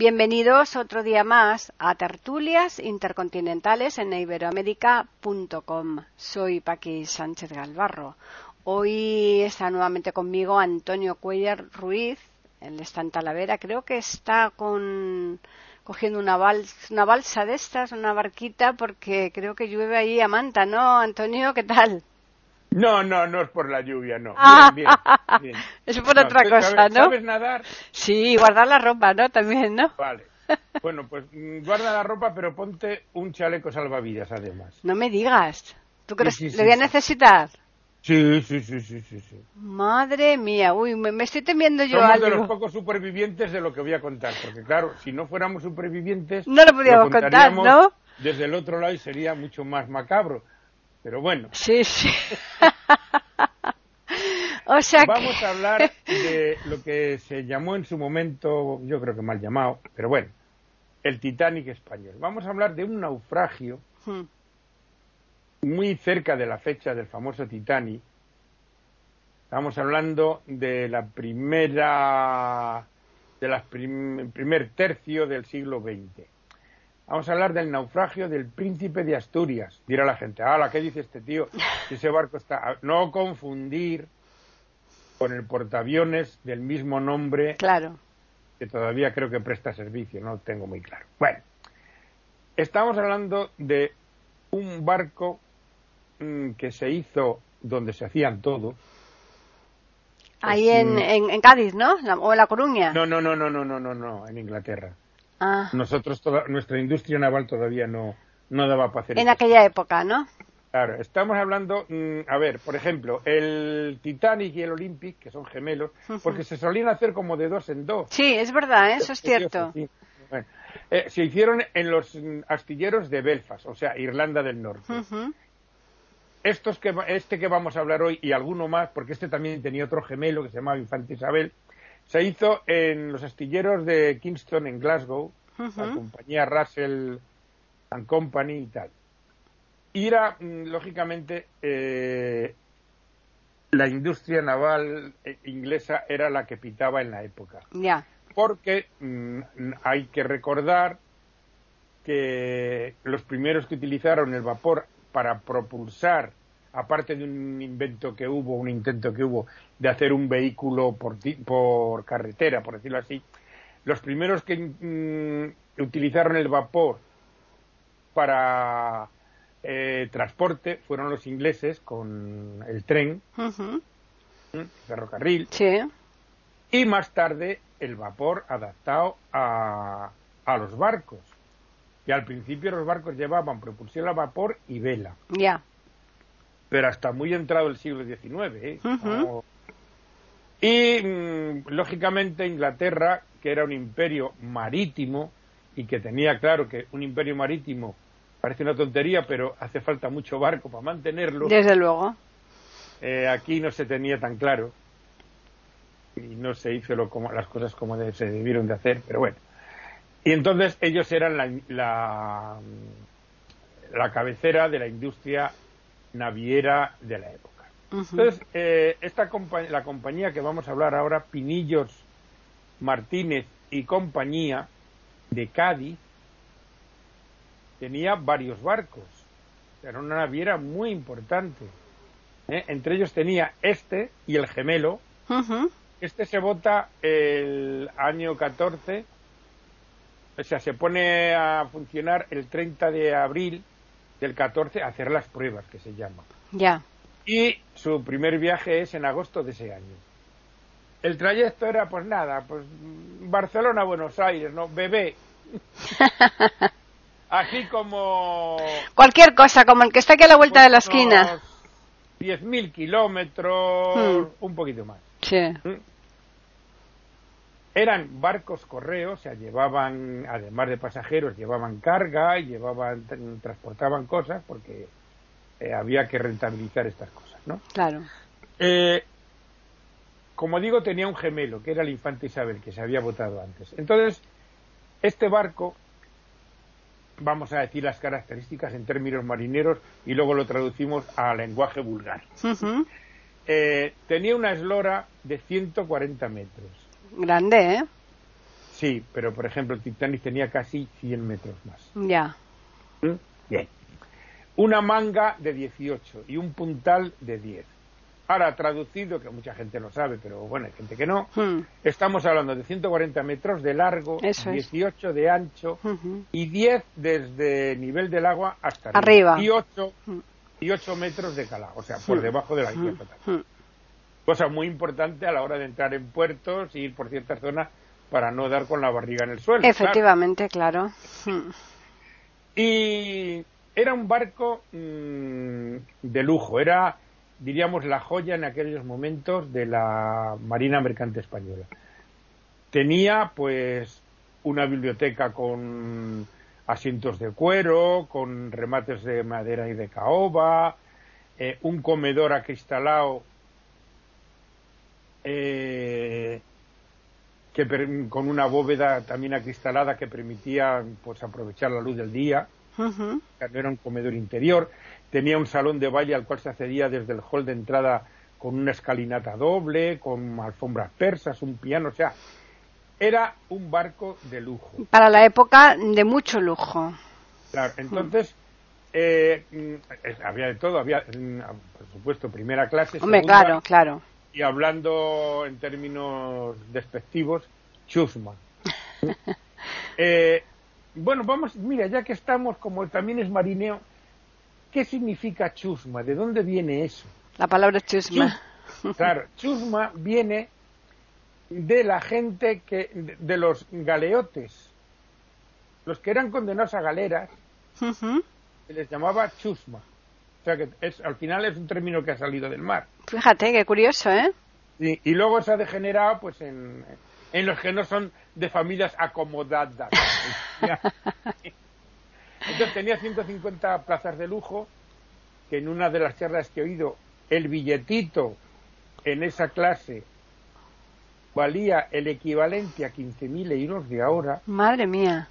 Bienvenidos otro día más a Tertulias Intercontinentales en iberoamérica.com. Soy Paqui Sánchez Galvarro. Hoy está nuevamente conmigo Antonio Cuellar Ruiz. Él está en Talavera. Creo que está con, cogiendo una, una balsa de estas, una barquita, porque creo que llueve ahí a manta, ¿no, Antonio? ¿Qué tal? No, no, no es por la lluvia, no. Ah, bien, bien, Es por otra cosa, ¿no? ¿Sabes nadar? Sí, guardar la ropa, ¿no? También, ¿no? Vale. Bueno, pues mm, guarda la ropa, pero ponte un chaleco salvavidas, además. No me digas. ¿Tú crees que le voy a necesitar? Sí, sí, sí, sí, sí, sí. Madre mía, uy, me, estoy temiendo yo Somos algo. de los pocos supervivientes de lo que voy a contar, porque claro, si no fuéramos supervivientes... No lo podíamos contar, ¿no? Desde el otro lado y sería mucho más macabro. Pero bueno. Sí, sí. o sea Vamos a hablar de lo que se llamó en su momento, yo creo que mal llamado, pero bueno, el Titanic español. Vamos a hablar de un naufragio hmm. muy cerca de la fecha del famoso Titanic. Estamos hablando de la primera, de la primer tercio del siglo XX. Vamos a hablar del naufragio del príncipe de Asturias. Dirá la gente, ah, ¿qué dice este tío? Si ese barco está... No confundir con el portaaviones del mismo nombre. Claro. Que todavía creo que presta servicio, no lo tengo muy claro. Bueno, estamos hablando de un barco mm, que se hizo donde se hacían todo. Ahí en, en, Cádiz, ¿no? o en La Coruña. No, no, no, no, no, no, no, no, en Inglaterra. Ah. Nosotros, toda, nuestra industria naval todavía no, no daba para hacer En aquella época, ¿no? Claro, estamos hablando, mm, a ver, por ejemplo, el Titanic y el Olympic, que son gemelos, porque se solían hacer como de dos en dos. Sí, es verdad, eso es cierto. Eh, se hicieron en los astilleros de Belfast, o sea, Irlanda del Norte. Estos que, este que vamos a hablar hoy y alguno más, porque este también tenía otro gemelo que se llamaba Infante Isabel, se hizo en los astilleros de Kingston, en Glasgow, la compañía Russell and Company y tal. Y era, mm, lógicamente, eh, la industria naval eh, inglesa era la que pitaba en la época. Ya. Porque mm, hay que recordar que los primeros que utilizaron el vapor para propulsar aparte de un invento que hubo, un intento que hubo de hacer un vehículo por, por carretera, por decirlo así, los primeros que mm, utilizaron el vapor para eh, transporte fueron los ingleses con el tren, el ferrocarril, y más tarde el vapor adaptado a, a los barcos. Y al principio los barcos llevaban propulsión a vapor y vela. Ya pero hasta muy entrado el siglo XIX. ¿eh? Y, mm, lógicamente, Inglaterra, que era un imperio marítimo y que tenía claro que un imperio marítimo parece una tontería, pero hace falta mucho barco para mantenerlo. Desde luego. Eh, aquí no se tenía tan claro y no se hizo lo, como, las cosas como se debieron de hacer, pero bueno. Y entonces ellos eran la, la, la cabecera de la industria naviera de la época. Entonces, eh, esta la compañía que vamos a hablar ahora, Pinillos Martínez y compañía de Cádiz, tenía varios barcos. Era una naviera muy importante. ¿eh? Entre ellos tenía este y el gemelo. Este se vota el año 14, o sea, se pone a funcionar el 30 de abril del 14 a hacer las pruebas, que se llama. Ya. Y su primer viaje es en agosto de ese año. El trayecto era, pues nada, pues Barcelona-Buenos Aires, ¿no? Bebé. Así como... Cualquier cosa, como el que está aquí a la vuelta de la esquina. 10.000 kilómetros, hmm. un poquito más. Sí. ¿Mm? Eran barcos correos, o sea, llevaban, además de pasajeros, llevaban carga y llevaban, transportaban cosas porque eh, había que rentabilizar estas cosas, ¿no? Claro. Eh, como digo, tenía un gemelo, que era el infante Isabel, que se había votado antes. Entonces, este barco, vamos a decir las características en términos marineros y luego lo traducimos a lenguaje vulgar. Eh, tenía una eslora de 140 metros. Grande, ¿eh? Sí, pero por ejemplo el Titanic tenía casi 100 metros más. Ya. ¿Mm? Bien. Una manga de 18 y un puntal de 10. Ahora, traducido, que mucha gente lo sabe, pero bueno, hay gente que no, Hmm. estamos hablando de 140 metros de largo, Eso es. 18 de ancho y 10 desde nivel del agua hasta Arriba. Y 8, Hmm. y 8 metros de calado, o sea, por Hmm. debajo de la línea total. Cosa muy importante a la hora de entrar en puertos y ir por ciertas zonas para no dar con la barriga en el suelo. Efectivamente, claro. Y era un barco mm, de lujo, era, diríamos, la joya en aquellos momentos de la Marina Mercante Española. Tenía, pues, una biblioteca con asientos de cuero, con remates de madera y de caoba, eh, un comedor acristalado eh, que per- con una bóveda también acristalada que permitía pues aprovechar la luz del día era un comedor interior, tenía un salón de baile al cual se accedía desde el hall de entrada con una escalinata doble, con alfombras persas, un piano, o sea, era un barco de lujo. Para la época de mucho lujo. Claro, entonces, eh, mm, eh, había de todo, había, mm, por supuesto, primera clase, Hombre, segunda, claro, claro. Y hablando en términos despectivos, chusma. Eh, bueno, vamos, mira, ya que estamos, como también es marineo, ¿qué significa chusma? ¿De dónde viene eso? La palabra chusma. Claro, chusma viene de la gente que, de, de los galeotes, los que eran condenados a galeras, se les llamaba chusma. O sea que es, al final es un término que ha salido del mar. Fíjate, qué curioso, ¿eh? Y, y luego se ha degenerado pues en, en los que no son de familias acomodadas. Entonces tenía 150 plazas de lujo, que en una de las charlas que he oído, el billetito en esa clase valía el equivalente a 15.000 euros de ahora. Madre mía.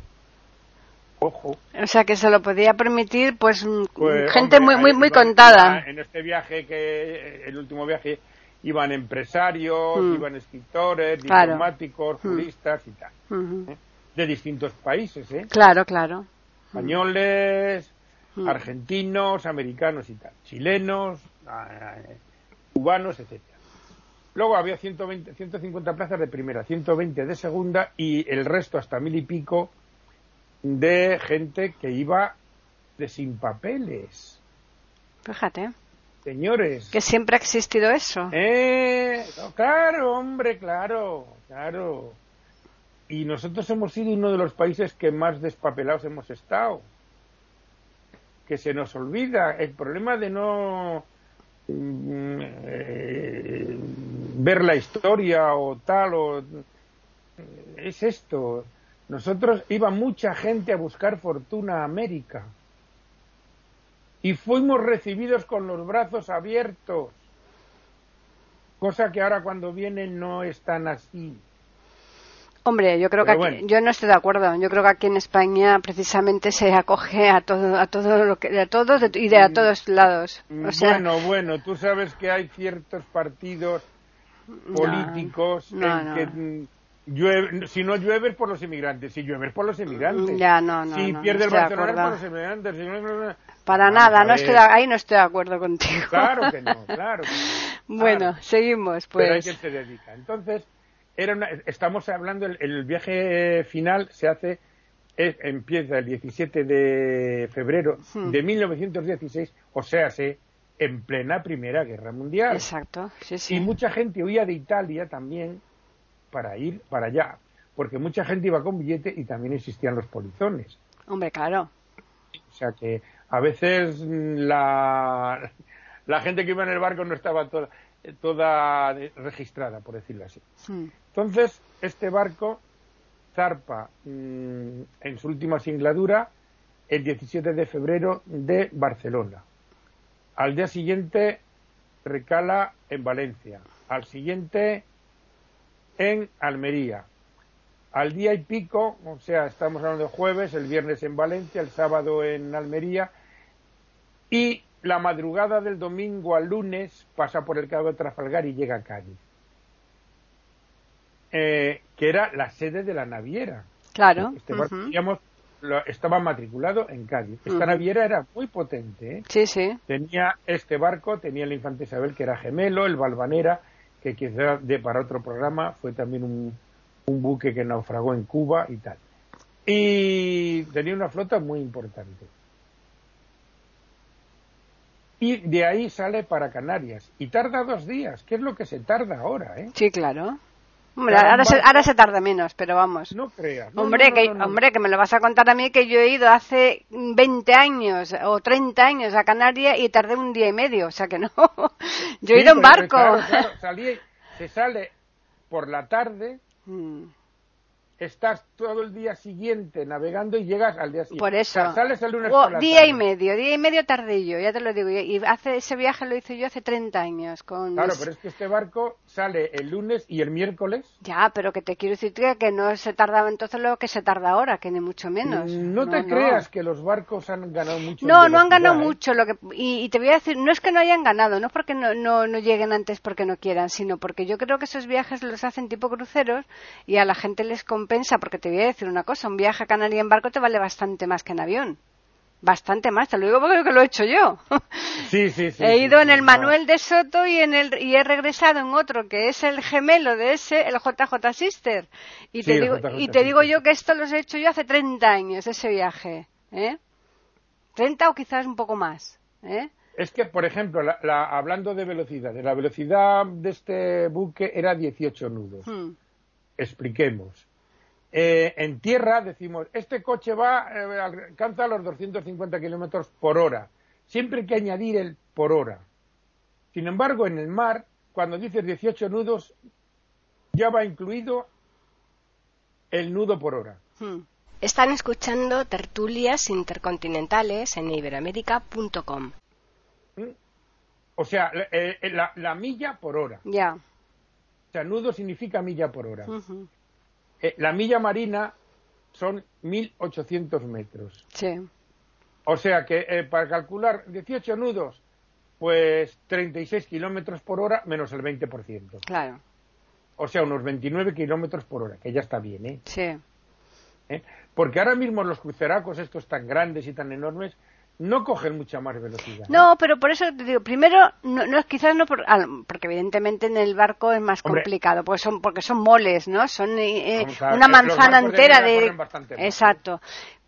Ojo. O sea que se lo podía permitir, pues, mm, Pues, gente hombre, muy, muy, ahí muy contada. En este viaje, que el último viaje, iban empresarios, Mm. iban escritores, Claro. diplomáticos, Mm. juristas y tal. Ujú. ¿eh? De distintos países, ¿eh? Claro, claro. Españoles, argentinos, americanos y tal. Chilenos, ah, eh, cubanos, etcétera. Luego había 120, 150 plazas de primera, 120 de segunda y el resto hasta mil y pico de gente que iba de sin papeles. Fíjate. Señores. Que siempre ha existido eso. Eh, no, claro, hombre, claro, claro. Y nosotros hemos sido uno de los países que más despapelados hemos estado. Que se nos olvida el problema de no mm, eh, ver la historia o tal o es esto. Nosotros iba mucha gente a buscar fortuna a América y fuimos recibidos con los brazos abiertos, cosa que ahora cuando vienen no es tan así. Hombre, yo creo que aquí- bueno. yo no estoy de acuerdo. Yo creo que aquí en España precisamente se acoge a todo, a todo lo que, a todos de- y de a todos lados. O sea, bueno, bueno, tú sabes que hay ciertos partidos políticos no, en no. que mm, llueve- si no llueves por los inmigrantes, si llueves por los inmigrantes. Ya, no, no, Si no, pierde el Barcelona por los inmigrantes. si no- para nada, no estoy ahí no estoy de acuerdo contigo. Claro que no, claro. que no. bueno, Claro. seguimos, pero hay pues. quien se dedica. Entonces, era una- estamos hablando, el, el viaje final se hace, es- empieza el 17 de febrero Hmm. de 1916, o sea, se en plena Primera Guerra Mundial. Exacto, sí, sí. Y mucha gente huía de Italia también para ir para allá, porque mucha gente iba con billete y también existían los polizones. Hombre, claro. O sea que a veces la, la gente que iba en el barco no estaba toda. toda registrada, por decirlo así. Entonces, este barco zarpa mm, en su última singladura el 17 de febrero de Barcelona. Al día siguiente recala en Valencia. Al siguiente en Almería. Al día y pico, o sea, estamos hablando de jueves, el viernes en Valencia, el sábado en Almería. Y la madrugada del domingo al lunes pasa por el Cabo de Trafalgar y llega a Cádiz. Eh, que era la sede de la naviera. Claro. Este digamos, estaba matriculado en Cádiz. Esta naviera era muy potente. ¿eh? Sí, sí. Tenía este barco, tenía la Infanta Isabel, que era gemelo, el Balvanera, que quizá de para otro programa fue también un, un buque que naufragó en Cuba y tal. Y tenía una flota muy importante. Y de ahí sale para Canarias. Y tarda dos días, que es lo que se tarda ahora, ¿eh? Sí, claro. Hombre, ahora, se, ahora se tarda menos, pero vamos. No creas. hombre, que, hombre, que me lo vas a contar a mí que yo he ido hace 20 años o 30 años a Canarias y tardé un día y medio, o sea que no. yo he ido en barco. se sale por la tarde. Mm estás todo el día siguiente navegando y llegas al día siguiente. Por eso. sales el lunes Día y medio, día y medio tardillo, ya te lo digo. Y hace ese viaje lo hice yo hace 30 años. Con claro, pero es que este barco sale el lunes y el miércoles. Ya, pero que te quiero decir que no se tardaba entonces lo que se tarda ahora, que ni mucho menos. No, te creas que los barcos han ganado mucho. No, no han ganado ¿eh? mucho. Lo que, y, te voy a decir, no es que no hayan ganado, no es porque no, no, no lleguen antes porque no quieran, sino porque yo creo que esos viajes los hacen tipo cruceros y a la gente les compensa porque te voy a decir una cosa, un viaje a Canarias en barco te vale bastante más que en avión. Bastante más, te lo digo porque lo he hecho yo. Sí, sí, sí. he ido en el Manuel de Soto y en el y he regresado en otro que es el gemelo de ese, el JJ Sister. Y te digo y te digo yo que esto lo he hecho yo hace 30 años ese viaje, ¿eh? 30 o quizás un poco más, ¿eh? Es que, por ejemplo, la, hablando de velocidad, la velocidad de este buque era 18 nudos. Hmm. Expliquemos. Eh, en tierra decimos, este coche va, eh, alcanza los 250 kilómetros por hora. Siempre hay que añadir el por hora. Sin embargo, en el mar, cuando dices 18 nudos, ya va incluido el nudo por hora. Hmm. Están escuchando tertulias intercontinentales en iberoamérica.com. ¿Mm? O sea, eh, la, milla por hora. Ya. O sea, nudo significa milla por hora. Eh, la milla marina son 1.800 metros. Sí. O sea que eh, para calcular 18 nudos, pues 36 kilómetros por hora menos el 20%. Claro. O sea, unos 29 kilómetros por hora, que ya está bien, ¿eh? Sí. ¿Eh? Porque ahora mismo los cruceracos estos tan grandes y tan enormes no cogen mucha más velocidad. No, pero por eso te digo, primero, no, no quizás no, por, ah, porque evidentemente en el barco es más complicado, porque son, porque son moles, ¿no? Son eh, una manzana entera de... Exacto.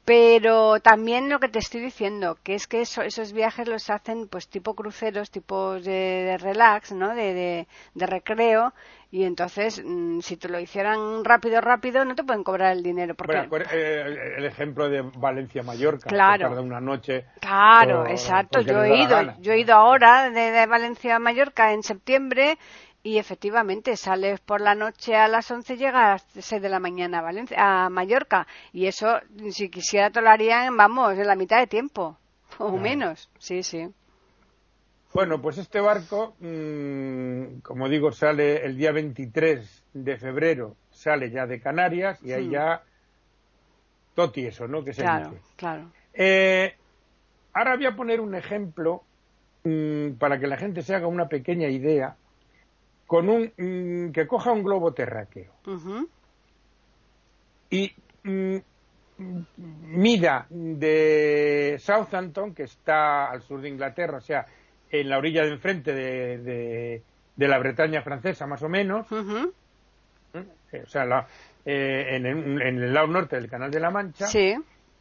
Pero también lo que te estoy diciendo, que es que esos viajes los hacen pues tipo cruceros, tipo de, relax, ¿no? De, de, recreo, y entonces mm, si te lo hicieran rápido, rápido, no te pueden cobrar el dinero. Porque... Eh, el ejemplo de Valencia-Mallorca, claro. que tarda una noche. Claro, exacto. Yo he ido, yo he ido ahora de, de Valencia a Mallorca en septiembre y efectivamente, sales por la noche a las 11 y llegas a las 6 de la mañana a, Valencia, a Mallorca. Y eso, si quisiera, te lo harían, vamos, en la mitad de tiempo. O menos. Sí, sí. Bueno, pues este barco, mm, como digo, sale el día 23 de febrero, sale ya de Canarias y ahí ya toti eso, ¿no? Que se claro, claro. Eh, ahora voy a poner un ejemplo mm, para que la gente se haga una pequeña idea con un mm, que coja un globo terráqueo y mm, mida de Southampton, que está al sur de Inglaterra, o sea, en la orilla de enfrente de, de, la Bretaña francesa, más o menos, eh, o sea, eh, en, el, en, el, lado norte del Canal de la Mancha,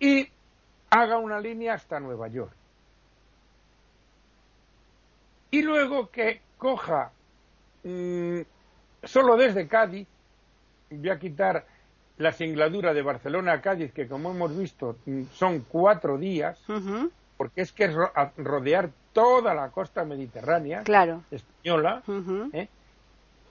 y haga una línea hasta Nueva York. Y luego que coja Mm, solo desde Cádiz, voy a quitar la singladura de Barcelona a Cádiz, que como hemos visto mm, son cuatro días, porque es que es rodear toda la costa mediterránea claro. española, ¿eh?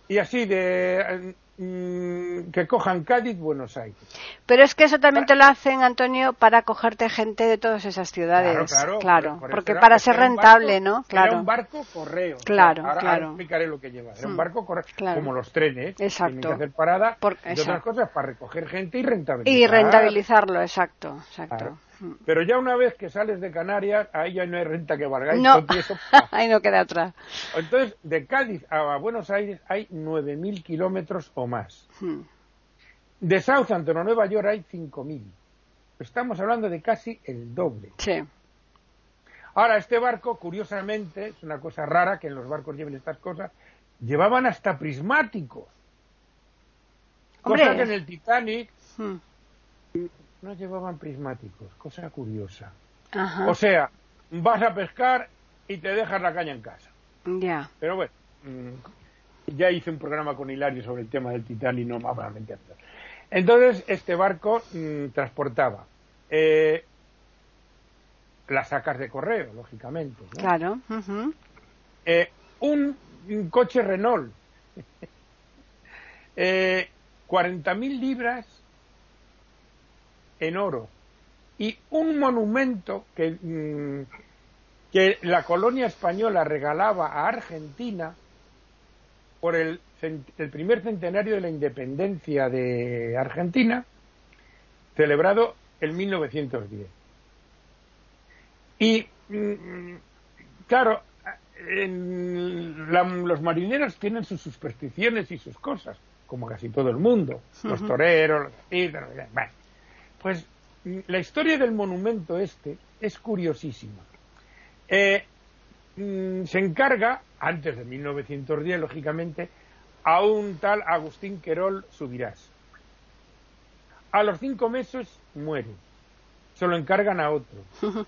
y así de que cojan Cádiz, Buenos Aires. Pero es que eso también te lo hacen, Antonio, para cogerte gente de todas esas ciudades. Claro, claro. porque para ser rentable, ¿no? Claro. Era un barco correo. Claro, ahora, claro. explicaré lo que lleva. Era un Hmm. barco correo, como los trenes. Exacto. Tienen que hacer parada, Por- y otras cosas para recoger gente y rentabilizar. Y rentabilizarlo, exacto, exacto. Mm. Pero ya una vez que sales de Canarias, ahí ya no hay renta que valga. y No, eso- ahí no queda otra. Entonces, de Cádiz a Buenos Aires hay 9.000 kilómetros o más. Mm. De Southampton a Nueva York hay 5.000. Estamos hablando de casi el doble. Sí. Ahora, este barco, curiosamente, es una cosa rara que en los barcos lleven estas cosas, llevaban hasta prismáticos. Hombre. Cosa que en el Titanic Mm. No llevaban prismáticos, cosa curiosa. Ajá. O sea, vas a pescar y te dejas la caña en casa. Ya. Pero bueno, mm, ya hice un programa con Hilario sobre el tema del Titanic, no más para mentir. Entonces, este barco mm, transportaba eh, las sacas de correo, lógicamente. ¿no? Claro. ujú. Eh, un, un coche Renault, eh, 40.000 libras en oro y un monumento que, mm, que la colonia española regalaba a Argentina por el, el primer centenario de la independencia de Argentina, celebrado en 1910. Y, mm, claro, en la- los marineros tienen sus supersticiones y sus cosas, como casi todo el mundo, los Ujú. toreros, los bueno. Pues la historia del monumento este es curiosísima. Eh, mm, se encarga, antes de 1910, lógicamente, a un tal Agustín Querol Subirás. A los cinco meses muere. Se lo encargan a otro.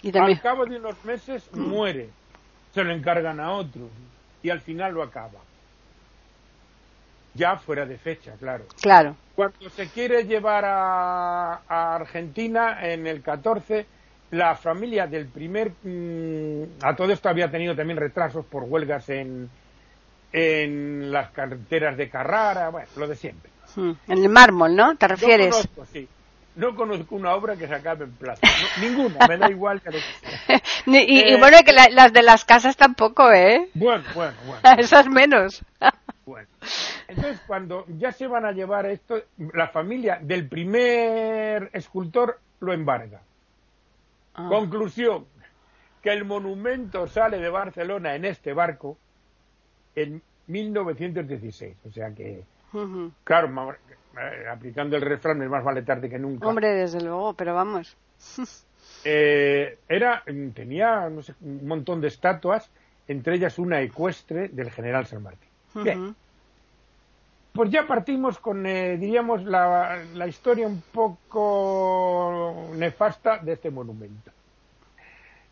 Y también. Al cabo de unos meses muere. Se lo encargan a otro. Y al final lo acaba. Ya fuera de fecha, claro. Claro. Cuando se quiere llevar a, a Argentina en el 14, la familia del primer. mm, a todo esto había tenido también retrasos por huelgas en, en las carreteras de Carrara, bueno, lo de siempre. Mm. En el mármol, ¿no? ¿Te No refieres? conozco, sí. No conozco una obra que se acabe en plata. No, ninguna, me da igual que lo que sea. Y, y Eh, bueno, que la- las de las casas tampoco, ¿eh? Bueno, bueno, bueno. Esas menos. Bueno, entonces cuando ya se van a llevar esto, la familia del primer escultor lo embarga. Ah. Conclusión, que el monumento sale de Barcelona en este barco en 1916. O sea que, claro, eh, aplicando el refrán, es más vale tarde que nunca. Hombre, desde luego, pero vamos. Eh, era, tenía no sé, un montón de estatuas, entre ellas una ecuestre del general San Martín. Bien. Pues ya partimos con, eh, diríamos, la, la historia un poco nefasta de este monumento.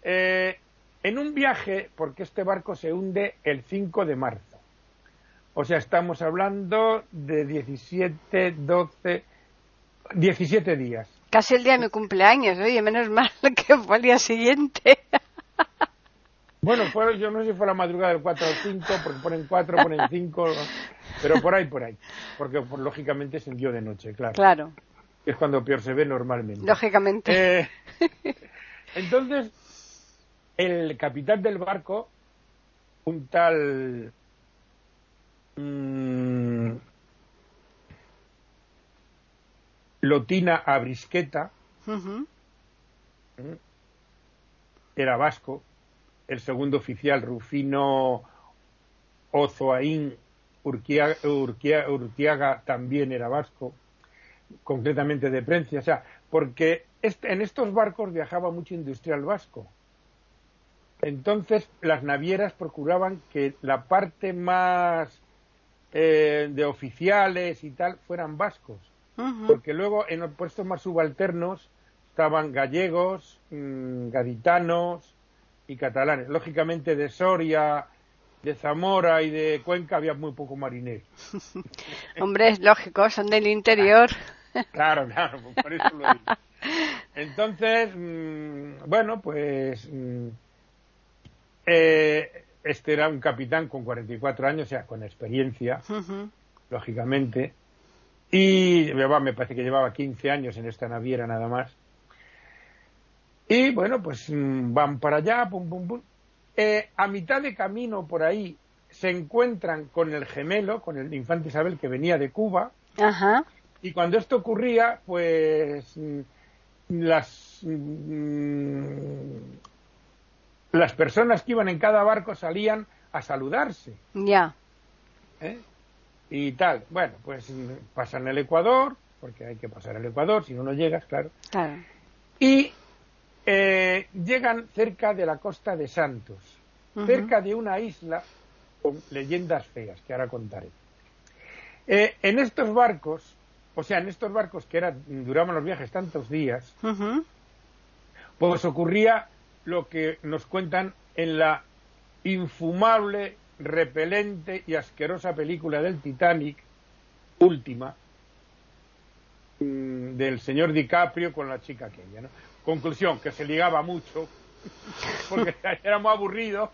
Eh, en un viaje, porque este barco se hunde el 5 de marzo. O sea, estamos hablando de 17, 12, 17 días. Casi el día de mi cumpleaños, oye, menos mal que fue al día siguiente. Bueno, yo no sé si fue la madrugada del 4 al 5, porque ponen 4, ponen 5, pero por ahí, por ahí. Porque pues, lógicamente se hundió de noche, claro. Claro, es cuando peor se ve normalmente. lógicamente. Eh, entonces, el capitán del barco, un tal mm, Lotina Abrisqueta, Ujú. era vasco, el segundo oficial Rufino Ozoaín Urquiaga, Urquia- Urquiaga también era vasco, concretamente de Prencia, o sea, porque este- en estos barcos viajaba mucho industrial vasco. Entonces, las navieras procuraban que la parte más eh, de oficiales y tal fueran vascos, porque luego en los puestos más subalternos estaban gallegos, mm, gaditanos y catalanes. Lógicamente de Soria, de Zamora y de Cuenca había muy poco marinero. Hombre, es lógico, son del interior. Claro, claro, por eso lo digo. Entonces, mm, bueno, pues mm, eh, este era un capitán con 44 años, o sea, con experiencia, lógicamente, y me parece que llevaba 15 años en esta naviera nada más. Y bueno, pues mm, van para allá, pum, pum, pum. Eh, a mitad de camino por ahí se encuentran con el gemelo, con el infante Isabel que venía de Cuba. Ajá. Y cuando esto ocurría, pues mm, las mm, las personas que iban en cada barco salían a saludarse. Ya. ¿Eh? Y tal. Bueno, pues pasan el Ecuador, porque hay que pasar el Ecuador, si no, no llegas, claro. Claro. Y eh, llegan cerca de la costa de Santos, cerca de una isla con leyendas feas, que ahora contaré. Eh, en estos barcos, o sea, en estos barcos que eran, duraban los viajes tantos días, pues ocurría lo que nos cuentan en la infumable, repelente y asquerosa película del Titanic, última, mm, del señor DiCaprio con la chica aquella. ¿no? Conclusión, que se ligaba mucho, porque era muy aburrido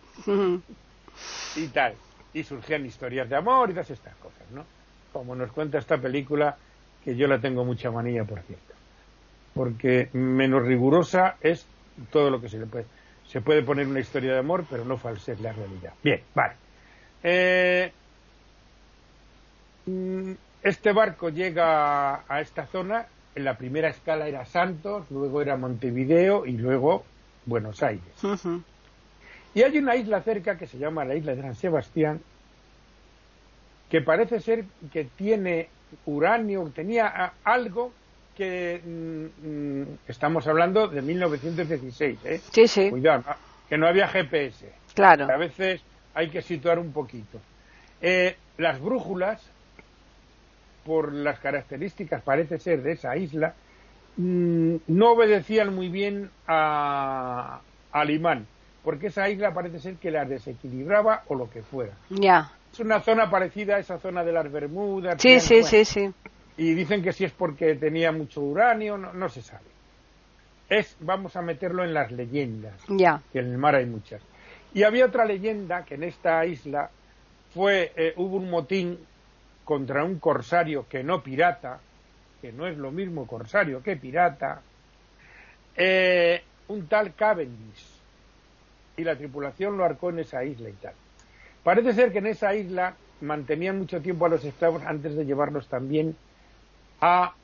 y tal. Y surgían historias de amor y todas estas cosas, ¿no? Como nos cuenta esta película, que yo la tengo mucha manía, por cierto. Porque menos rigurosa es todo lo que se le puede. Se puede poner una historia de amor, pero no falsear la realidad. Bien, vale. Eh, mm, este barco llega a esta zona, en la primera escala era Santos, luego era Montevideo y luego Buenos Aires. Y hay una isla cerca que se llama la isla de San Sebastián, que parece ser que tiene uranio, tenía algo que mm, mm, estamos hablando de 1916, ¿eh? Sí, sí. Cuidado, que no había GPS. Claro. A veces hay que situar un poquito. Eh, las brújulas, por las características, parece ser, de esa isla, mm, no obedecían muy bien a, al imán, porque esa isla parece ser que las desequilibraba o lo que fuera. Ya. Es una zona parecida a esa zona de las Bermudas. Sí, sí, sí, sí y dicen que si es porque tenía mucho uranio, no, se sabe. Es, vamos a meterlo en las leyendas, ya. que en el mar hay muchas. Y había otra leyenda que en esta isla fue, eh, hubo un motín contra un corsario que no pirata, que no es lo mismo corsario que pirata, eh, un tal Cavendish. Y la tripulación lo arcó en esa isla y tal. Parece ser que en esa isla mantenían mucho tiempo a los esclavos antes de llevarlos también a,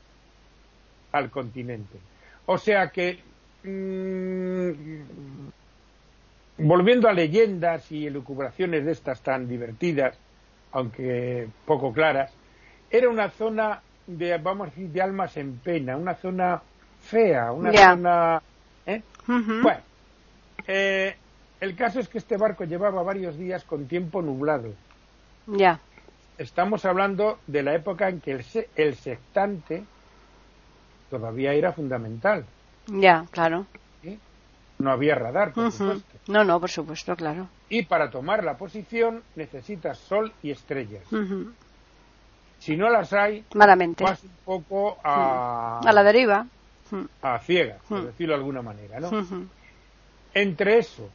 al continente. O sea que, mm, volviendo a leyendas y elucubraciones de estas tan divertidas, aunque poco claras, era una zona de, vamos a decir, de almas en pena, una zona fea, una zona... ¿eh? Bueno, eh, el caso es que este barco llevaba varios días con tiempo nublado. Ya estamos hablando de la época en que el, el sextante todavía era fundamental. Ya, claro. No había radar, por supuesto. No, no, por supuesto, claro. Y para tomar la posición necesitas sol y estrellas. Si no las hay, Malamente. vas un poco a... A la deriva. A ciega, por decirlo de alguna manera, ¿no? Entre eso,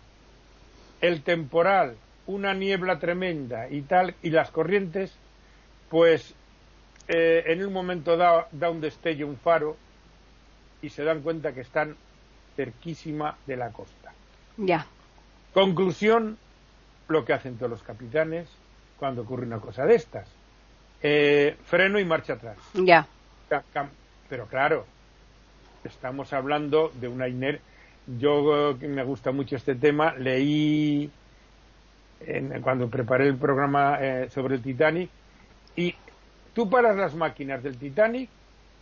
el temporal una niebla tremenda y tal, y las corrientes, pues eh, en un momento da, da un destello, un faro, y se dan cuenta que están cerquísima de la costa. Ya. Conclusión, lo que hacen todos los capitanes cuando ocurre una cosa de estas. Eh, freno y marcha atrás. Ya. Pero claro, estamos hablando de una iner... Yo, que me gusta mucho este tema, leí cuando preparé el programa eh, sobre el Titanic, y tú paras las máquinas del Titanic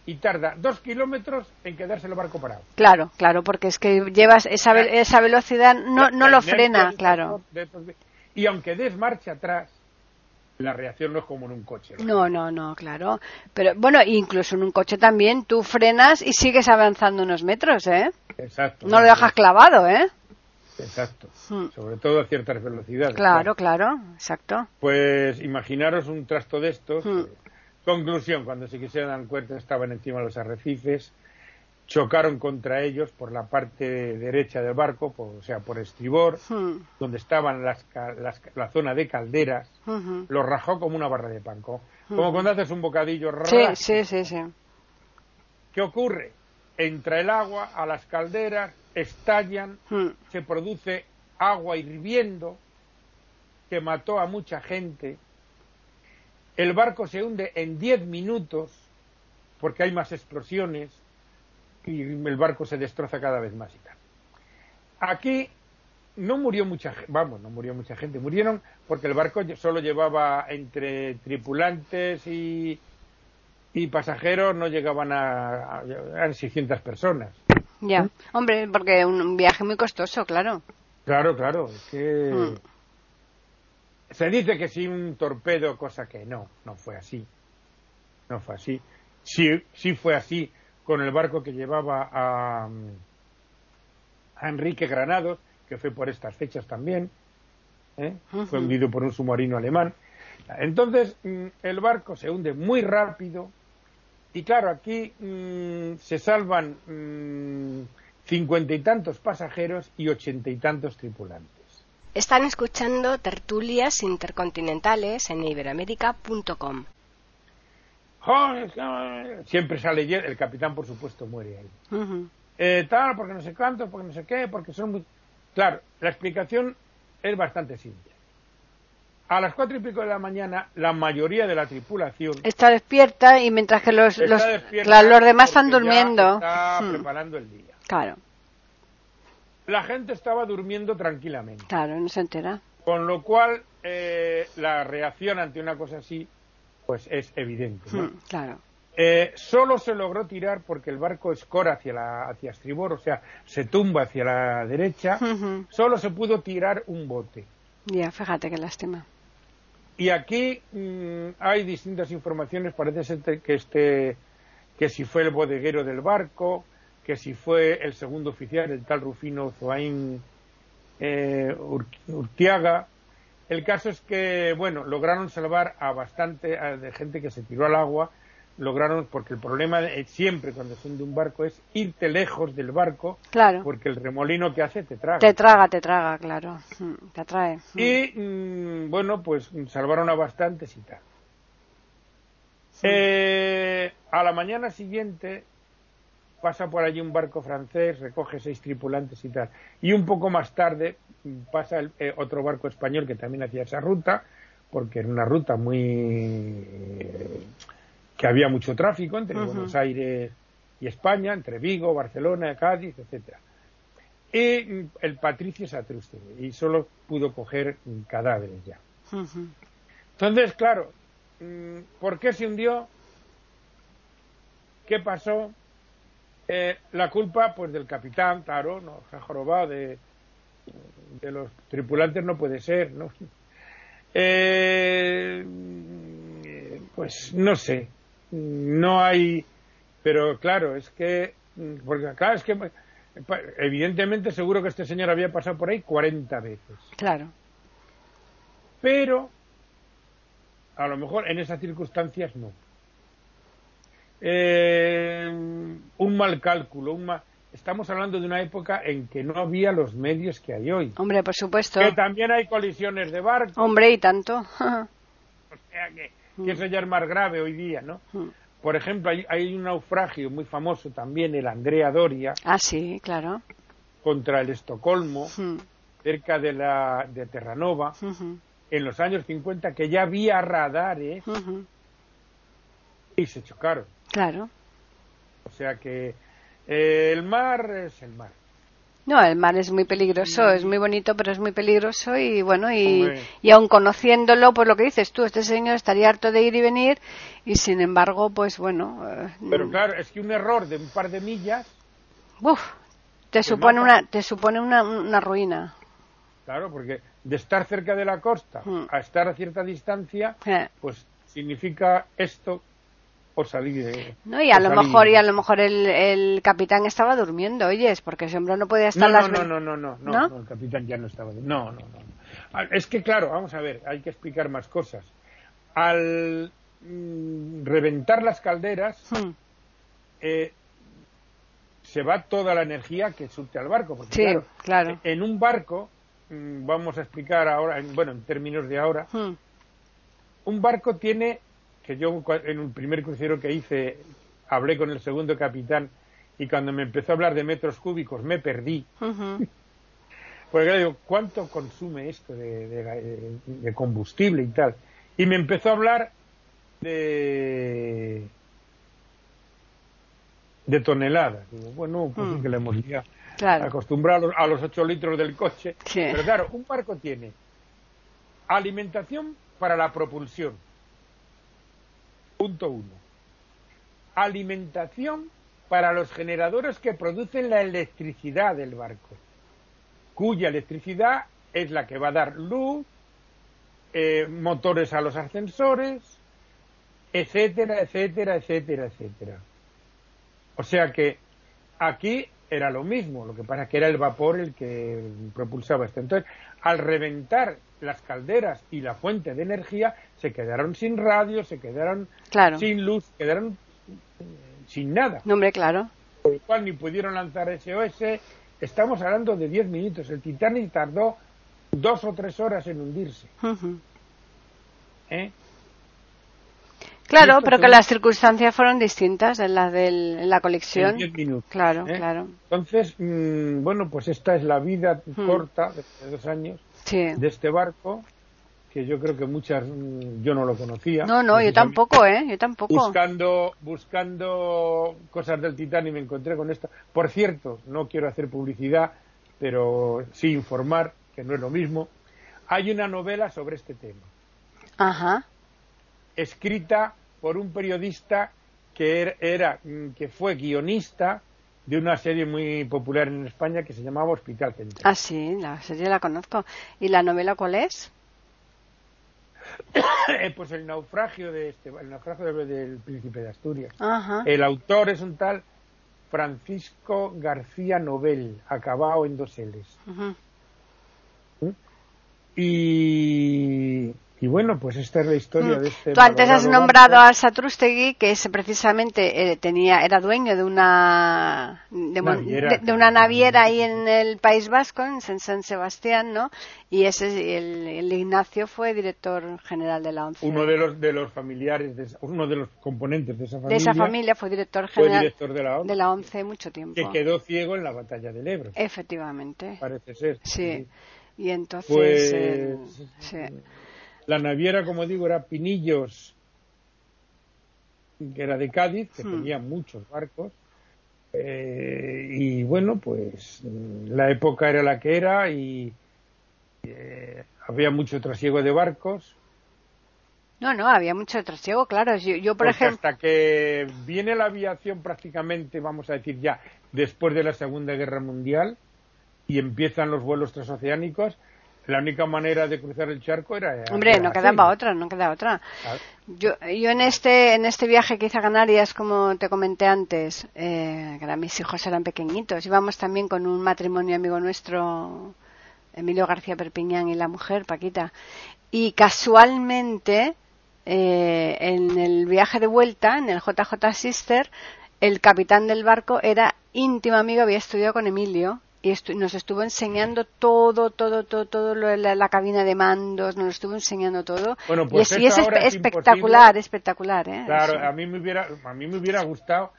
y tarda dos kilómetros en quedarse el barco parado. Claro, claro, porque es que llevas esa, esa velocidad, no, no lo frena, claro. y aunque des marcha atrás, la reacción no es como en un coche. ¿no? no, no, claro. Pero bueno, incluso en un coche también tú frenas y sigues avanzando unos metros, ¿eh? Exacto. No lo dejas clavado, ¿eh? Exacto. Hmm. Sobre todo a ciertas velocidades. Claro, claro, exacto. Pues imaginaros un trasto de estos. Hmm. Conclusión, cuando se quisieran dar cuenta estaban encima de los arrecifes chocaron contra ellos por la parte derecha del barco, o sea, por estribor, donde estaban las, la zona de calderas, lo rajó como una barra de pan, como, cuando haces un bocadillo. Sí, sí, sí, sí. ¿Qué ocurre? Entra el agua a las calderas, estallan, se produce agua hirviendo que mató a mucha gente. El barco se hunde en 10 minutos porque hay más explosiones y el barco se destroza cada vez más y tal. Aquí no murió mucha gente, vamos, no murió mucha gente, murieron porque el barco solo llevaba entre tripulantes y, y pasajeros, no llegaban a, a, 600 personas. Ya, hombre, porque un viaje muy costoso, claro. Claro, claro, es que mm. Se dice que sí un torpedo, cosa que no, no fue así, no fue así. Sí, sí fue así con el barco que llevaba a, Enrique Granados, que fue por estas fechas también, ¿eh? fue hundido por un submarino alemán. Entonces, mm, el barco se hunde muy rápido y claro, aquí mm, se salvan mm, cincuenta y tantos pasajeros y ochenta y tantos tripulantes. Están escuchando tertulias intercontinentales en iberoamérica.com. Siempre sale el capitán, por supuesto, muere ahí. Eh, tal, porque no sé cuánto, porque no sé qué, porque son muy... Claro, la explicación es bastante simple. A las cuatro y pico de la mañana, la mayoría de la tripulación está despierta y mientras que los, los, los demás están durmiendo. Está hmm. preparando el día. Claro. La gente estaba durmiendo tranquilamente. Claro, no se entera. Con lo cual, eh, la reacción ante una cosa así pues es evidente. Hmm, claro. Eh, solo se logró tirar porque el barco escora hacia, la, hacia estribor, o sea, se tumba hacia la derecha, solo se pudo tirar un bote. Ya, fíjate qué lástima. Y aquí mm, hay distintas informaciones, parece ser que este que si fue el bodeguero del barco, que si fue el segundo oficial, el tal Rufino Zoain eh, Urtiaga, el caso es que, bueno, lograron salvar a bastante de gente que se tiró al agua, lograron, porque el problema siempre cuando se hunde un barco es irte lejos del barco, claro. porque el remolino que hace te traga. Te traga, te traga, claro, mm, te atrae. Mm. Y, mm, bueno, pues salvaron a bastantes y tal. Eh, a la mañana siguiente pasa por allí un barco francés, recoge seis tripulantes y tal. Y un poco más tarde pasa el, eh, otro barco español que también hacía esa ruta, porque era una ruta muy. Eh, que había mucho tráfico entre Buenos Aires y España, entre Vigo, Barcelona, Cádiz, etcétera. Y mm, el Patricio Satruste, y solo pudo coger cadáveres ya. Entonces, claro, mm, ¿por qué se hundió? ¿Qué pasó? Eh, la culpa, pues, del capitán, claro, no, jorobado de, de los tripulantes no puede ser, ¿no? Eh, pues no sé, no hay, pero claro, es que, porque claro, es que evidentemente seguro que este señor había pasado por ahí 40 veces. Claro. Pero a lo mejor en esas circunstancias no. Eh, un mal cálculo, un mal, estamos hablando de una época en que no había los medios que hay hoy. Hombre, por supuesto. Que también hay colisiones de barcos. Hombre, y tanto. o sea que, eso ya es más grave hoy día, ¿no? Mm. Por ejemplo, hay, un naufragio muy famoso también, el Andrea Doria. Ah, sí, claro. Contra el Estocolmo, mm. cerca de la de Terranova, en los años 50, que ya había radares y se chocaron. Claro. O sea que el mar es el mar. No, el mar es muy peligroso, es muy bonito, pero es muy peligroso y bueno, y, y aun conociéndolo, pues lo que dices tú, este señor estaría harto de ir y venir y sin embargo, pues bueno. Eh, pero claro, es que un error de un par de millas. Uf, te supone una, te supone una, una, ruina. Claro, porque de estar cerca de la costa hmm. a estar a cierta distancia, eh. pues significa esto por salir de, no y a lo mejor y a lo mejor el, el, capitán estaba durmiendo oyes porque ese hombre no podía estar no, las no, no, no, no, no, no, el capitán ya no estaba no, no, no, ah, es que claro vamos a ver hay que explicar más cosas al mm, reventar las calderas hmm. eh, se va toda la energía que surte al barco. Porque, sí, claro, claro. En un barco, mm, vamos a explicar ahora, en- bueno, en términos de ahora, Mm, un barco tiene, que yo en un primer crucero que hice, hablé con el segundo capitán y cuando me empezó a hablar de metros cúbicos me perdí. Porque claro, digo, ¿cuánto consume esto de, de- de combustible y tal? Y me empezó a hablar de de toneladas. Digo, bueno, pues Mm. que le hemos liado. Claro. Acostumbrado a los, a los 8 litros del coche. Pero claro, un barco tiene alimentación para la propulsión. Punto uno. Alimentación para los generadores que producen la electricidad del barco, cuya electricidad es la que va a dar luz, eh, motores a los ascensores, etcétera, etcétera, etcétera, etcétera. O sea que aquí era lo mismo, lo que pasa que era el vapor el que propulsaba esto. Entonces, al reventar las calderas y la fuente de energía, se quedaron sin radio, se quedaron Claro. sin luz, quedaron eh, sin nada. No, hombre, claro. Por lo cual ni pudieron lanzar SOS. Estamos hablando de 10 minutos. El Titanic tardó dos o tres horas en hundirse. ¿eh? Claro, pero que las circunstancias fueron distintas en la, del, en la colección. 10 minutos. Claro, ¿eh? claro. Entonces, mm, bueno, pues esta es la vida Hmm. corta de de dos años Sí. de este barco, que yo creo que muchas mm, yo no lo conocía. No, no, yo tampoco, ¿eh? Yo tampoco. Buscando, buscando cosas del Titanic me encontré con esto. Por cierto, no quiero hacer publicidad, pero sí informar, que no es lo mismo. Hay una novela sobre este tema, Ajá. escrita por un periodista que era, era, mm, que fue guionista de una serie muy popular en España que se llamaba Hospital Central. Ah, sí, la serie la conozco. ¿Y la novela cuál es? Eh, pues el naufragio de este, el naufragio de- del príncipe de Asturias. Ajá. El autor es un tal Francisco García Nobel, acabado en dos L's. Ujú. Y, y bueno, pues esta es la historia de este. Mm. Tú antes has nombrado a Satrústegui, que es precisamente eh, tenía era dueño de una de, de- de una naviera ahí en el País Vasco, en San, Sebastián, ¿no? Y ese el, el Ignacio fue director general de la ONCE. Uno de los de los familiares, de esa- uno de los componentes de esa de familia, esa familia fue director fue general director de la ONU, de la ONCE mucho tiempo. que quedó ciego en la batalla del Ebro, Efectivamente. parece ser. Sí. Y entonces Pues el- sí. La naviera, como digo, era Pinillos, que era de Cádiz, que Hmm. tenía muchos barcos. Eh, y bueno, pues mm, la época era la que era y eh, había mucho trasiego de barcos. No, no, había mucho trasiego, claro. Yo, yo, por porque ejemplo, hasta que viene la aviación prácticamente, vamos a decir ya, después de la Segunda Guerra Mundial y empiezan los vuelos transoceánicos, la única manera de cruzar el charco era... hombre, era no así. quedaba otra, no quedaba otra. Claro. Yo, yo en este en este viaje que hice a Canarias, como te comenté antes, eh, que mis hijos eran pequeñitos, íbamos también con un matrimonio amigo nuestro, Emilio García Perpiñán y la mujer, Paquita, y casualmente eh, en el viaje de vuelta, en el JJ Sister, el capitán del barco era íntimo amigo, había estudiado con Emilio y estu- nos estuvo enseñando todo, todo, todo, todo lo de la, la cabina de mandos, nos lo estuvo enseñando todo. Bueno, y pues es, y es espe- es espectacular, espectacular, ¿eh? Claro, a mí me hubiera, a mí me hubiera gustado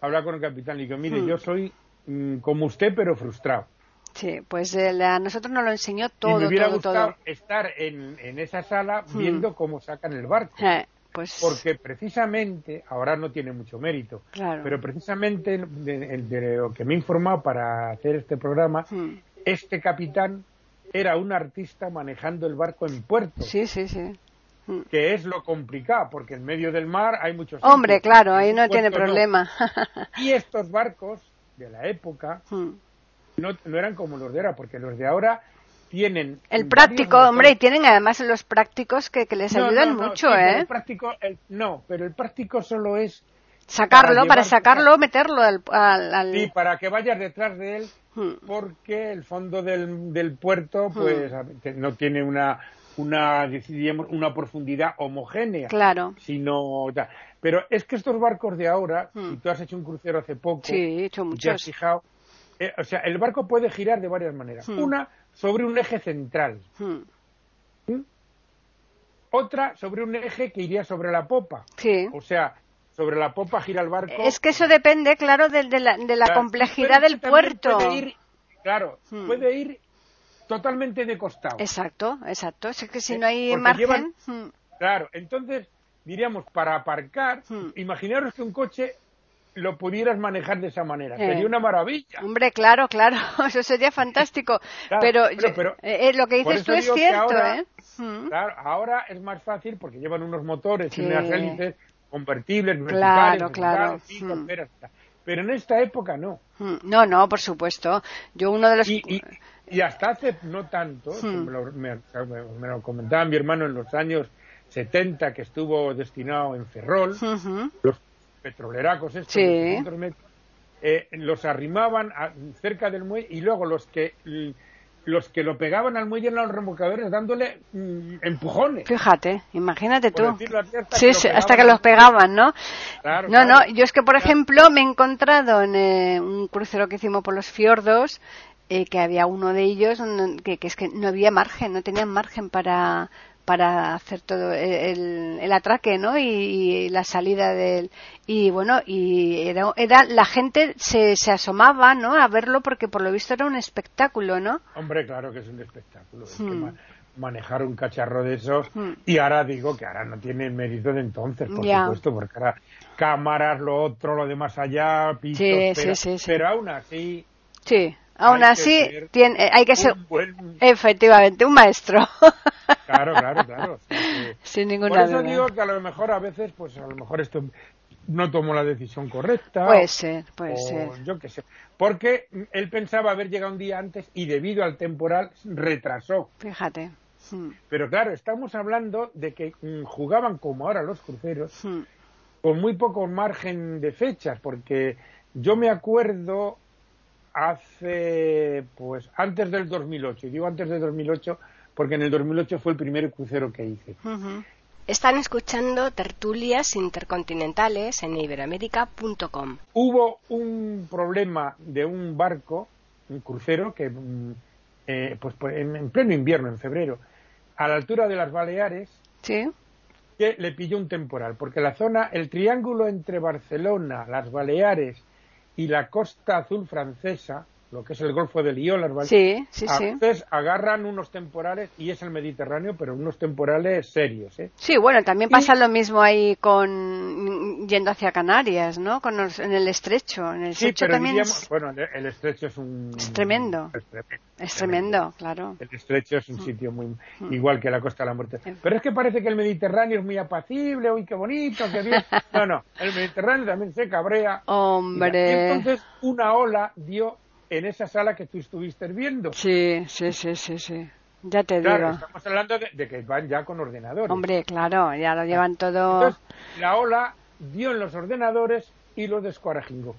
hablar con el capitán y digo, mire, Hmm. yo soy mm, como usted, pero frustrado. Sí, pues el- a nosotros nos lo enseñó y todo, me hubiera todo, gustado todo. estar en, en esa sala Hmm. viendo cómo sacan el barco. Eh, pues, Porque precisamente, ahora no tiene mucho mérito, claro. pero precisamente de, de- lo que me he informado para hacer este programa, este capitán era un artista manejando el barco en puerto, Sí, sí, sí. Hmm. que es lo complicado, porque en medio del mar hay muchos... Hombre, claro, ahí no tiene problema. Y estos barcos de la época Hmm. no, no eran como los de ahora, porque los de ahora tienen... El práctico, hombre, y tienen además los prácticos que, que les No, ayudan no, no, mucho, sí, ¿eh? El práctico, el- no, pero el práctico solo es Sacarlo, para sacarlo, meterlo al... al- al- sí, para que vayas detrás de él, Hmm. porque el fondo del, del puerto pues a- que no tiene una una diríamos, una profundidad homogénea, Claro. sino Pero es que estos barcos de ahora, y hmm. tú has hecho un crucero hace poco, sí, he hecho muchos. fijado, eh, o sea, el barco puede girar de varias maneras. Hmm. Una, sobre un eje central. Hmm. Otra, sobre un eje que iría sobre la popa. Sí. O sea, sobre la popa gira el barco. Es que eso depende, claro, de, la, complejidad del puerto. claro, puede ir totalmente de costado. Exacto, exacto. Es que si eh, no hay margen. Claro, entonces diríamos, para aparcar, hmm. imaginaros que un coche lo pudieras manejar de esa manera. Sería una maravilla. Hombre, claro, claro, eso sería fantástico. pero, eh, eh, lo que dices tú es cierto, ahora, ¿eh? Claro, ahora es más fácil porque llevan unos motores y unas hélices convertibles, claro, claro. Hmm. Pero en esta época no. No, no, por supuesto. Yo uno de los... Y, y, hasta hace no tanto, me, lo, me, lo comentaba mi hermano en los años 70 que estuvo destinado en Ferrol, los petroleracos estos, eh, los arrimaban cerca del muelle y luego los que los que lo pegaban al muelle eran los remolcadores dándole mm, empujones. Fíjate, imagínate tú. sí, hasta que los pegaban, ¿no? no, no, yo es que, por ejemplo, me he encontrado en eh, un crucero que hicimos por los fiordos eh, que había uno de ellos que, que, es que no había margen, no tenían margen para, para hacer todo el, el atraque, ¿no? Y, la salida del y bueno y era, era la gente se, se asomaba, ¿no? A verlo porque por lo visto era un espectáculo, ¿no? Hombre, claro que es un espectáculo. Hmm. manejar un cacharro de esos hmm. y ahora digo que ahora no tiene mérito de entonces, por supuesto, porque ahora cámaras, lo otro, lo de más allá, pisos, pero, sí, pero aún así. Sí Aún así, tiene, hay que ser efectivamente un maestro. Claro, claro, claro. Sin ninguna Por eso digo que a lo mejor a veces, pues a lo mejor esto no tomó la decisión correcta. Puede ser, puede ser. Yo qué sé. Porque él pensaba haber llegado un día antes y debido al temporal retrasó. Fíjate. Hmm. Pero claro, estamos hablando de que mm, jugaban como ahora los cruceros hmm. con muy poco margen de fechas, porque yo me acuerdo hace, pues, antes del 2008. Y digo antes del 2008 porque en el 2008 fue el primer crucero que hice. Están escuchando tertulias intercontinentales en iberoamérica.com. Hubo un problema de un barco, un crucero, que mm, eh, pues, pues en, pleno invierno, en febrero, a la altura de las Baleares, ¿Sí? que le pilló un temporal, porque la zona, el triángulo entre Barcelona, las Baleares y la costa azul francesa, lo que es el Golfo de Lyon, las sí, sí, a veces agarran unos temporales, y es el Mediterráneo, pero unos temporales serios. ¿eh? Sí, bueno, también pasa lo mismo ahí con yendo hacia Canarias, ¿no? Con en el estrecho. En el sí, pero también bueno, el estrecho es un... Es tremendo. Es tremendo, claro. El estrecho es un mm. sitio muy... Mm. igual que la Costa de la Muerte. Pero es que parece que el Mediterráneo es muy apacible, uy, qué bonito, qué bien. No, no, el Mediterráneo también se cabrea. Hombre. Y entonces una ola dio en esa sala que tú estuviste viendo. Sí, sí, sí, sí, sí. Ya te claro, Estamos hablando de, que van ya con ordenadores. Hombre, claro, ya lo llevan todo. Entonces, la ola dio en los ordenadores y los descuarajingó.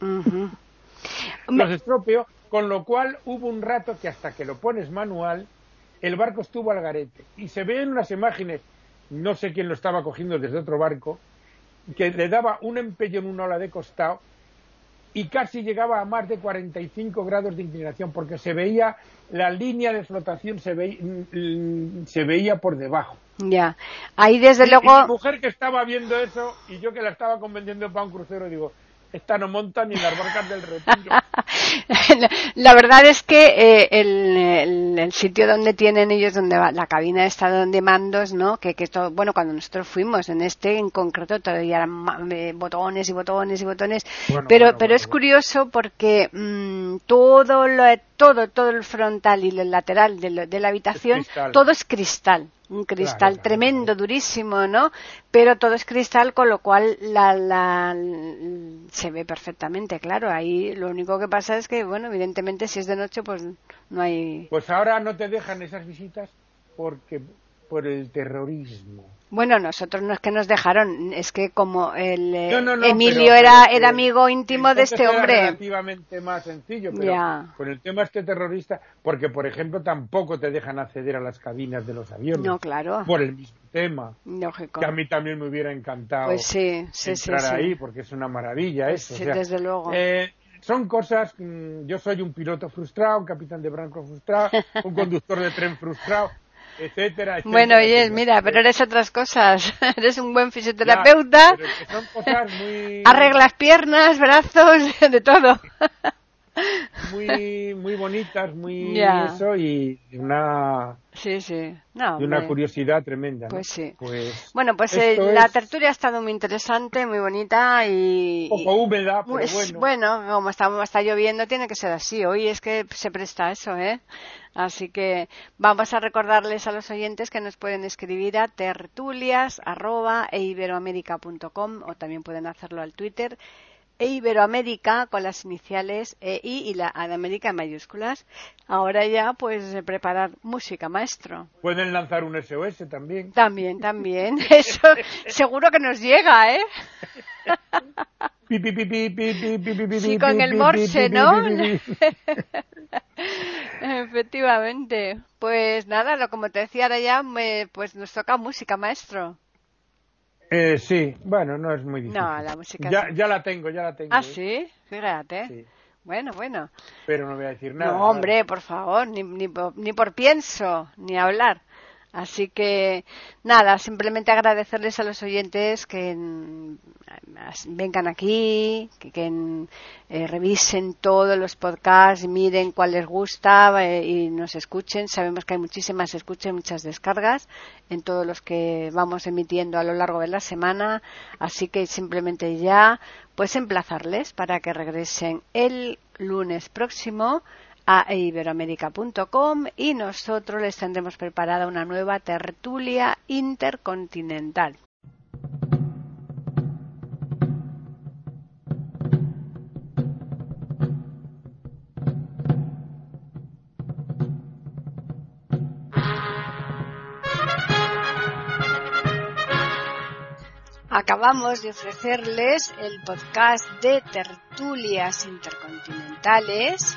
Los estropeó, con lo cual hubo un rato que hasta que lo pones manual, el barco estuvo al garete. Y se ven unas imágenes, no sé quién lo estaba cogiendo desde otro barco, que le daba un empeño en una ola de costado y casi llegaba a más de 45 grados de inclinación porque se veía la línea de flotación se, mm, se veía por debajo. Ya, ahí desde luego. Y mujer que estaba viendo eso y yo que la estaba convenciendo para un crucero digo, esta no monta ni las barcas del retiro. la, verdad es que eh, el, el, sitio donde tienen ellos, donde va, la cabina está donde mandos, ¿no? Que, que esto, bueno, cuando nosotros fuimos, en este en concreto, todavía eran eh, botones y botones y botones. pero pero es curioso porque mmm, todo lo, todo, todo el frontal y el lateral de, de la habitación, todo es cristal un cristal tremendo, durísimo, ¿no? Pero todo es cristal, con lo cual la, la, se ve perfectamente, claro. Ahí lo único que pasa es que, bueno, evidentemente si es de noche, pues no hay. Pues ahora no te dejan esas visitas porque por el terrorismo. Bueno, nosotros no es que nos dejaron, es que como el eh, Emilio era, era amigo íntimo de este hombre. Es relativamente más sencillo, pero con el tema este terrorista, porque por ejemplo tampoco te dejan acceder a las cabinas de los aviones. No, claro. Por el mismo tema. Lógico. Que a mí también me hubiera encantado pues sí, sí, entrar ahí, porque es una maravilla pues eso. Sí, desde luego. Eh, son cosas, mm, yo soy un piloto frustrado, un capitán de branco frustrado, un conductor de tren frustrado, etcétera, Bueno, oye, mira, pero eres otras cosas. eres un buen fisioterapeuta. Arreglas piernas, brazos, de todo. Muy muy bonitas, muy eso y una Sí, sí. una curiosidad tremenda. Pues sí. Pues bueno, pues eh, la tertulia ha estado muy interesante, muy bonita y... Poco húmeda, pero bueno. Bueno, como está, está lloviendo, tiene que ser así. Hoy es que se presta eso, ¿eh? Así que vamos a recordarles a los oyentes que nos pueden escribir a tertulias.eiberoamerica.com o también pueden hacerlo al Twitter e Iberoamérica con las iniciales EI y la América en mayúsculas. Ahora ya, pues, preparar música, maestro. Pueden lanzar un SOS también. También, también. Eso seguro que nos llega, ¿eh? Sí, con el morse, ¿no? Efectivamente. Pues nada, lo como te decía ahora ya, pues nos toca música, maestro. Eh, sí, bueno, no es muy difícil. No, la música. Ya, ya la tengo, ya la tengo. Ah, ¿eh? sí, fíjate. Bueno, bueno. Pero no voy a decir nada. No, hombre, por favor, ni, ni, ni por pienso, ni hablar. Así que nada, simplemente agradecerles a los oyentes que vengan aquí, que, eh, revisen todos los podcasts, miren cuál les gusta eh, y nos escuchen. Sabemos que hay muchísimas escuchas, muchas descargas en todos los que vamos emitiendo a lo largo de la semana. Así que simplemente ya, pues emplazarles para que regresen el lunes próximo a iberoamérica.com y nosotros les tendremos preparada una nueva tertulia intercontinental. Acabamos de ofrecerles el podcast de tertulias intercontinentales